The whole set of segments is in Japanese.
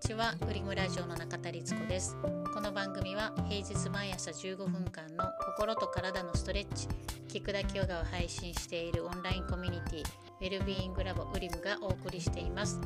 ちはグリムラジオの中田律子です。この番組は平日毎朝15分間の心と体のストレッチ聞くだけヨガを配信しているオンラインコミュニティウェルビーイングラボウリムがお送りしています。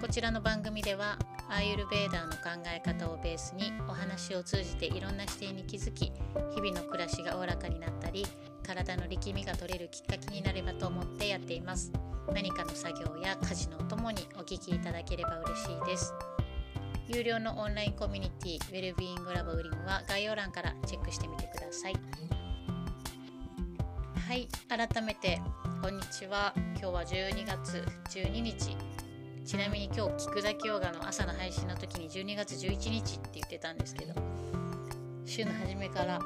こちらの番組ではアーユルベーダーの考え方をベースにお話を通じていろんな視点に気づき日々の暮らしがおおらかになったり体の力みが取れるきっかけになればと思ってやっています。何かの作業や家事のお供にお聞きいただければ嬉しいです。有料のオンラインコミュニティウェルビーイングラボウリムは概要欄からチェックしてみてください。はい改めてこんにちは。今日は12月12日。ちなみに今日聞くだけヨガの朝の配信の時に12月11日って言ってたんですけど週の初めから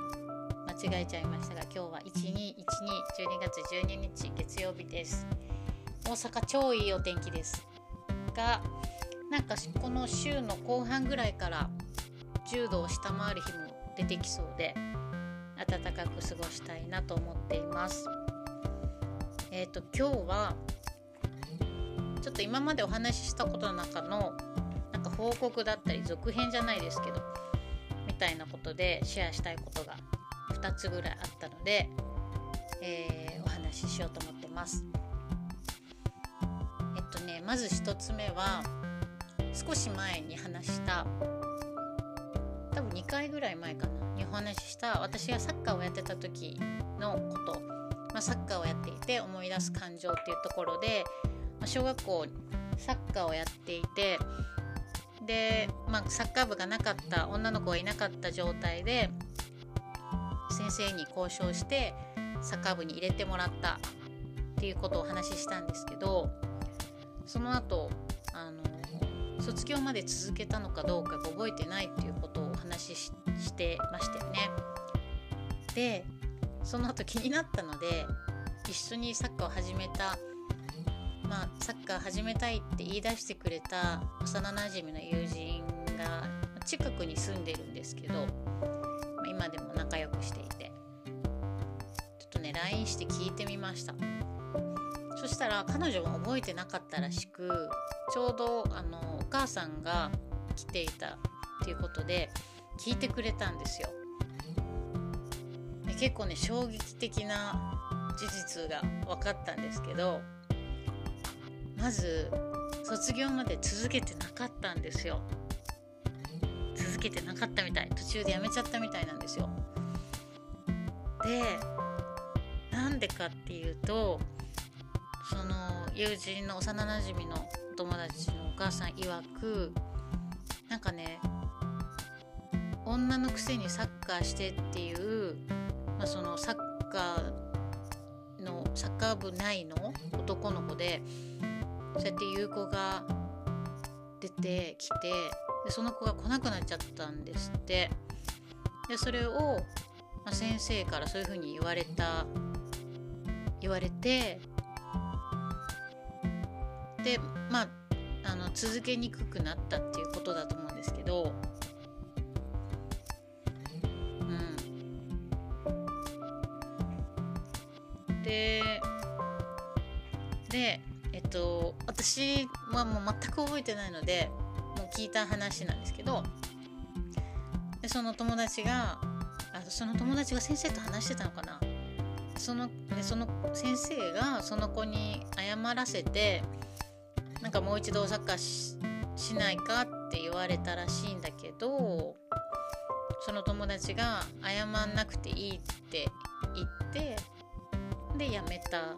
違えちゃいましたが今日は1212 12月12日月曜日です。大阪超いいお天気ですがなんかこの週の後半ぐらいから10度を下回る日も出てきそうで暖かく過ごしたいなと思っています。えっ、ー、と今日はちょっと今までお話ししたことの中のなんか報告だったり続編じゃないですけどみたいなことでシェアしたいことが2つぐらいあったので、えー、お話ししようと思ってます。えっとねまず1つ目は少し前に話した多分2回ぐらい前かなにお話しした私がサッカーをやってた時のこと、まあ、サッカーをやっていて思い出す感情っていうところで、まあ、小学校サッカーをやっていてで、まあ、サッカー部がなかった女の子がいなかった状態で先生に交渉してサッカー部に入れてもらったっていうことをお話ししたんですけどその後あの卒業まで続けたのかどうか覚えてないっていうことをお話ししてましたよね。でその後気になったので一緒にサッカーを始めたまあサッカー始めたいって言い出してくれた幼なじみの友人が近くに住んでるんですけど今でも仲良くしていて。ちょっとね LINE して聞いてみました。そしたら彼女も覚えてなかったらしくちょうどあのお母さんが来ていたっていうことで聞いてくれたんですよ。で結構ね衝撃的な事実が分かったんですけどまず卒業まで続けてなかったんですよ。続けてなかったみたい。途中でやめちゃったみたいなんですよ。でなんでかっていうとその友人の幼なじみのお友達のお母さん曰くなんかね女のくせにサッカーしてっていう、まあ、そのサッカーのサッカー部内の男の子でそうやって優子が出てきてでその子が来なくなっちゃったんですって。でそれを、まあ、先生からそういうふうに言われた。言われて。でまああの続けにくくなったっていうことだと思うんですけど。うん。ででえっと私はもう全く覚えてないので。聞いた話なんですけどでその友達があその友達が先生と話してたのかな？そのでその先生がその子に謝らせてなんかもう一度サッカーしないかって言われたらしいんだけどその友達が謝んなくていいって言ってでやめた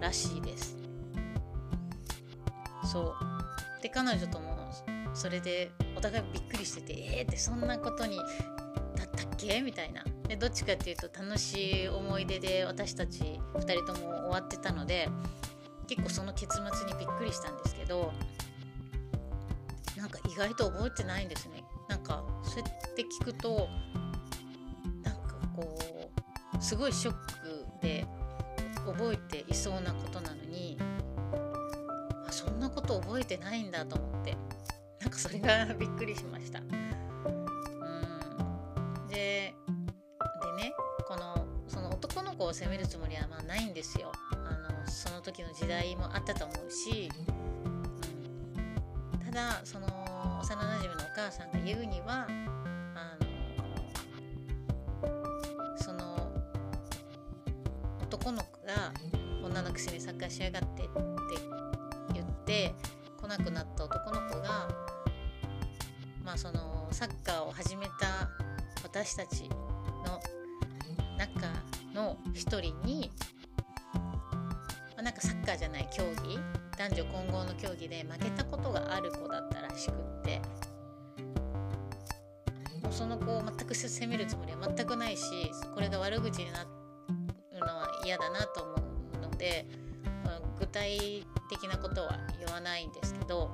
らしいです。そう。で彼女ともそれでお互いびっくりしててえーってそんなことにだったっけ？みたいな。でどっちかっていうと楽しい思い出で私たち2人とも終わってたので結構その結末にびっくりしたんですけどなんか意外と覚えてないんですね。なんかそうやって聞くとなんかこうすごいショックで覚えていそうなことなのにあそんなこと覚えてないんだと思って。なんかそれがびっくりしました。うんででねこのその男の子を責めるつもりはまあないんですよ。あのその時の時代もあったと思うし、うん、ただその幼なじみのお母さんが言うにはあのその男の子が女のくせにサッカーしやがってって言って来なくなった男の子そのサッカーを始めた私たちの中の一人に、まあ、なんかサッカーじゃない競技男女混合の競技で負けたことがある子だったらしくってもうその子を全く責めるつもりは全くないしこれが悪口になるのは嫌だなと思うので具体的なことは言わないんですけど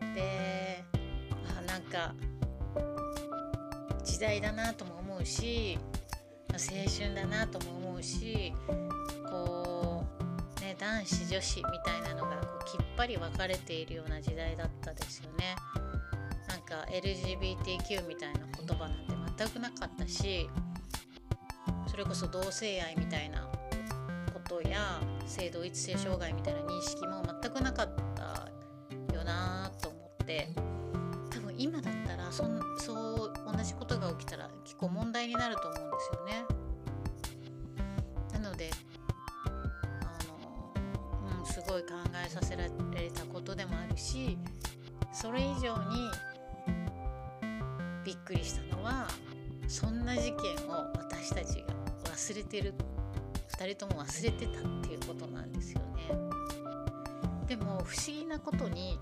うん、であなんか時代だなとも思うし青春だなとも思うしこう、ね、男子女子みたいなのがこうきっぱり分かれているような時代だったですよね。なんか LGBTQ みたいな言葉なんて全くなかったしそれこそ同性愛みたいなことや性同一性障害みたいな認識も全くなかったよなと思って多分今だったらそそう同じことが起きたら結構問題になると思うんですよね。なのであの、うん、すごい考えさせられたことでもあるしそれ以上にびっくりしたのはそんな事件を私たちが忘れてる2人とも忘れてたっていうことなんです。でも不思議なことに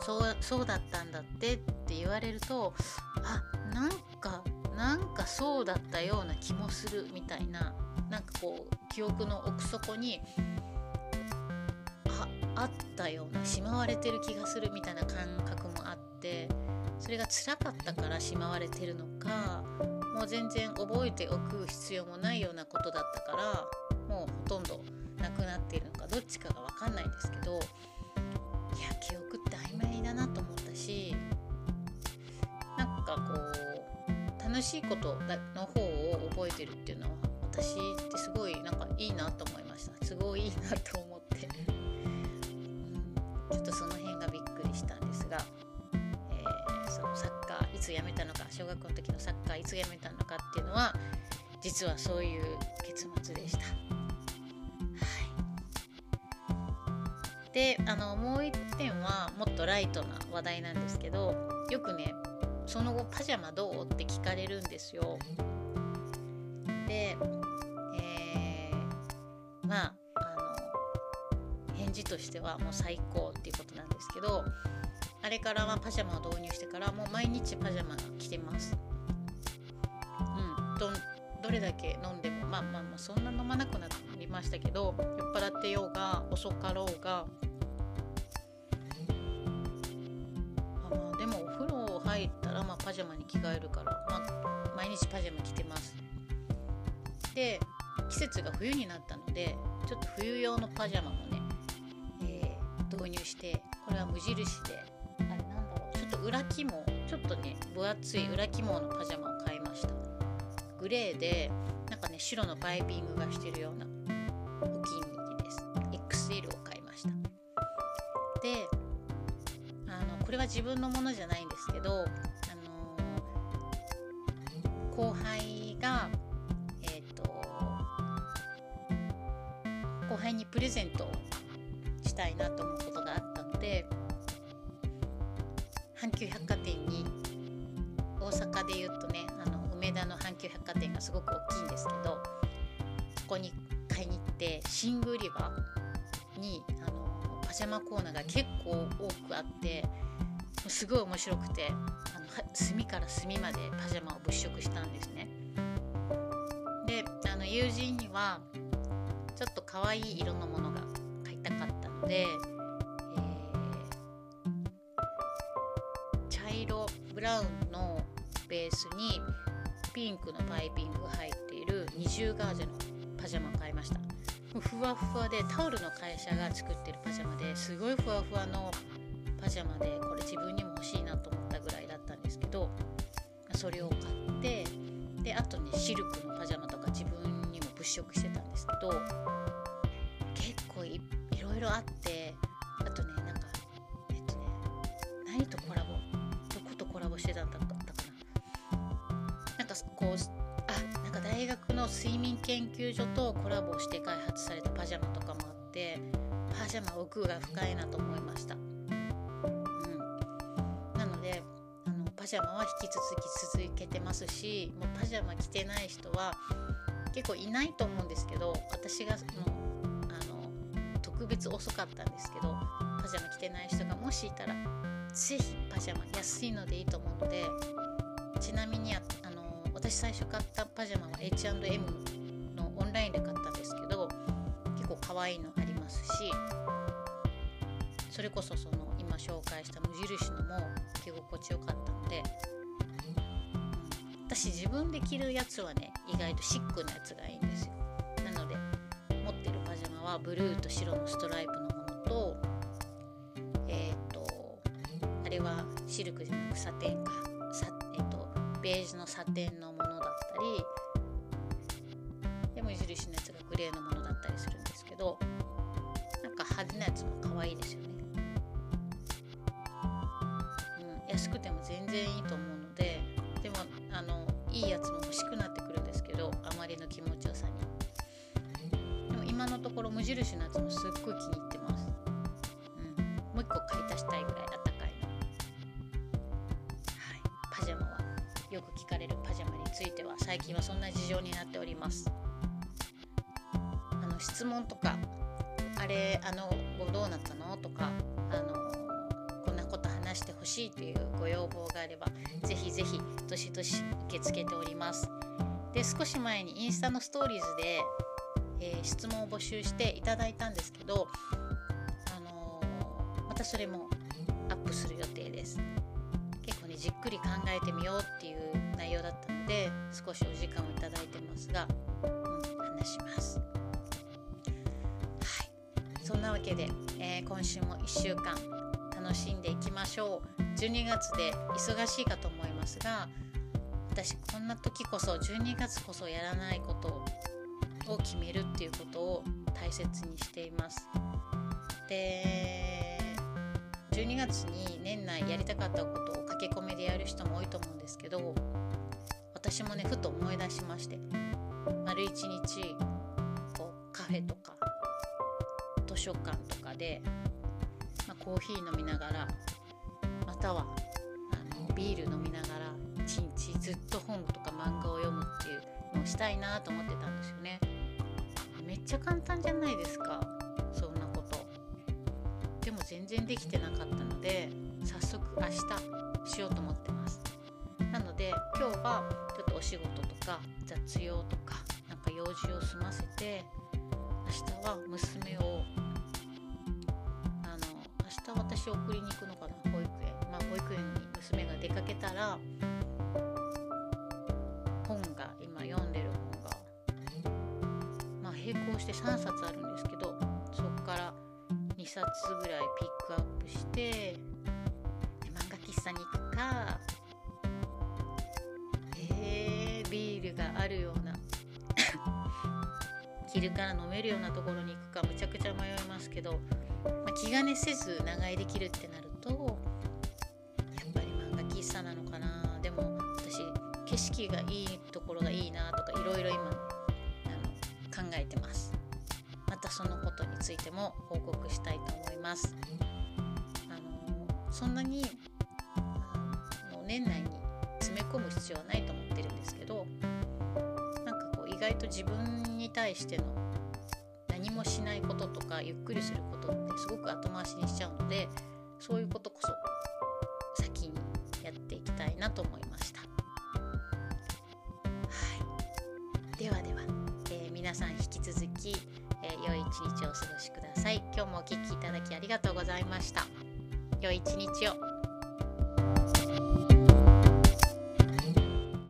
そうそうだったんだってって言われるとあなんかなんかそうだったような気もするみたいななんかこう記憶の奥底にああったようなしまわれてる気がするみたいな感覚もあってそれが辛かったからしまわれてるのかもう全然覚えておく必要もないようなことだったからもうほとんどなくなっているどっちかが分かんないんですけどいや記憶って曖昧だなと思ったしなんかこう楽しいことの方を覚えてるっていうのは私ってすごいなんかいいなと思いましたすごいいいなと思って、うん、ちょっとその辺がびっくりしたんですが。えーそのサッカーいつ辞めたのか小学校の時のサッカーいつ辞めたのかっていうのは実はそういう結末でした。であのもう一点はもっとライトな話題なんですけどよくねその後パジャマどうって聞かれるんですよ。で、えー、まああの返事としてはもう最高っていうことなんですけどあれからはパジャマを導入してからもう毎日パジャマ着てますうんどどれだけ飲んでもまあまあまあそんな飲まなくなりましたけど酔っ払ってようが遅かろうがあでもお風呂入ったらまあパジャマに着替えるから、まあ、毎日パジャマ着てます。で季節が冬になったのでちょっと冬用のパジャマもね、えー、導入してこれは無印であれなんだろうちょっと裏肝ちょっとね分厚い裏肝のパジャマを買いました。グレーでなんかね白のパイピングがしてるような自分のものじゃないんですけど、あのー、後輩がえっ、ー、と後輩にプレゼントをしたいなと思うことがあったので阪急百貨店に大阪でいうとねあの梅田の阪急百貨店がすごく大きいんですけどそこに買いに行って寝具売り場にあのパジャマコーナーが結構多くあってすごい面白くてあの隅から隅までパジャマを物色したんですね。であの友人にはちょっと可愛い色のものが買いたかったのでえ、茶色ブラウンのベースにピンクのパイピングが入っている二重ガーゼのパジャマを買いましたふわふわでタオルの会社が作ってるパジャマですごいふわふわのパジャマでこれ自分にも欲しいなと思ったぐらいだったんですけどそれを買ってであとねシルクのパジャマとか自分にも物色してたんですけど結構いろあってあとねなんかえっとね何とコラボどことコラボしてたんだったかな。なんかこうあなんか大学の睡眠研究所とコラボして開発されたパジャマとかもあってパジャマ奥が深いなと思いました、ジャマは引き続き続けてますしもうパジャマ着てない人は結構いないと思うんですけど私がもうあの特別遅かったんですけどパジャマ着てない人がもしいたら是非パジャマ安いのでいいと思うのでちなみにあの私最初買ったパジャマは H&M のオンラインで買ったんですけど結構可愛いのありますしそれこそその今紹介した無印のも着心地よかったので私自分で着るやつはね意外とシックなやつがいいんですよ。なので持ってるパジャマはブルーと白のストライプのものとえっ、ー、とあれはシルクじゃなくサテンか。さ、えーと、ベージュのサテンのものだったりで無印のやつがグレーのものだったりするんですけどなんか派手なやつも可愛いですよね、然いいと思うのででもあのいいやつも欲しくなってくるんですけどあまりの気持ちよさに。でも今のところ無印のやつもすっごい気に入ってます、うん、もう一個買い足したいぐらいあったかいの。はい。パジャマは。よく聞かれるパジャマについては最近はそんな事情になっております。あの質問とかあれあのどうなったの？とかしいというご要望があればぜひぜひどしどし受け付けております。で少し前にインスタのストーリーズで、えー、質問を募集していただいたんですけど、あのー、またそれもアップする予定です。結構ねじっくり考えてみようっていう内容だったので少しお時間をいただいてますが、うん、話します。はい。そんなわけで、えー、今週も1週間楽しんでいきましょう。12月で忙しいかと思いますが私こんな時こそ12月こそやらないことを決めるっていうことを大切にしています。で12月に年内やりたかったことを駆け込みでやる人も多いと思うんですけど私もねふと思い出しまして丸一日こうカフェとか図書館とかでコーヒー飲みながらまたはあのビール飲みながら一日ずっと本とか漫画を読むっていうのをしたいなと思ってたんですよね。めっちゃ簡単じゃないですかそんなこと。でも全然できてなかったので早速明日しようと思ってます。なので今日はちょっとお仕事とか雑用とかなんか用事を済ませて明日は娘を私送りに行くのかな？保育園。まあ保育園に娘が出かけたら本が今読んでる本がまあ並行して3冊あるんですけどそこから2冊ぐらいピックアップして漫画喫茶に行くか昼から飲めるようなところに行くかむちゃくちゃ迷いますけどまあ、気兼ねせず長居できるってなるとやっぱり漫画喫茶なのかな。でも私景色がいいところがいいなとかいろいろ今あの考えてます。またそのことについても報告したいと思います。あのそんなにもう年内に詰め込む必要はないと思ってるんですけど意外と自分に対しての何もしないこととかゆっくりすることってすごく後回しにしちゃうのでそういうことこそ先にやっていきたいなと思いました。はい、ではでは、えー、皆さん引き続き、えー、良い一日をお過ごしください。今日もお聴きいただきありがとうございました。良い一日を。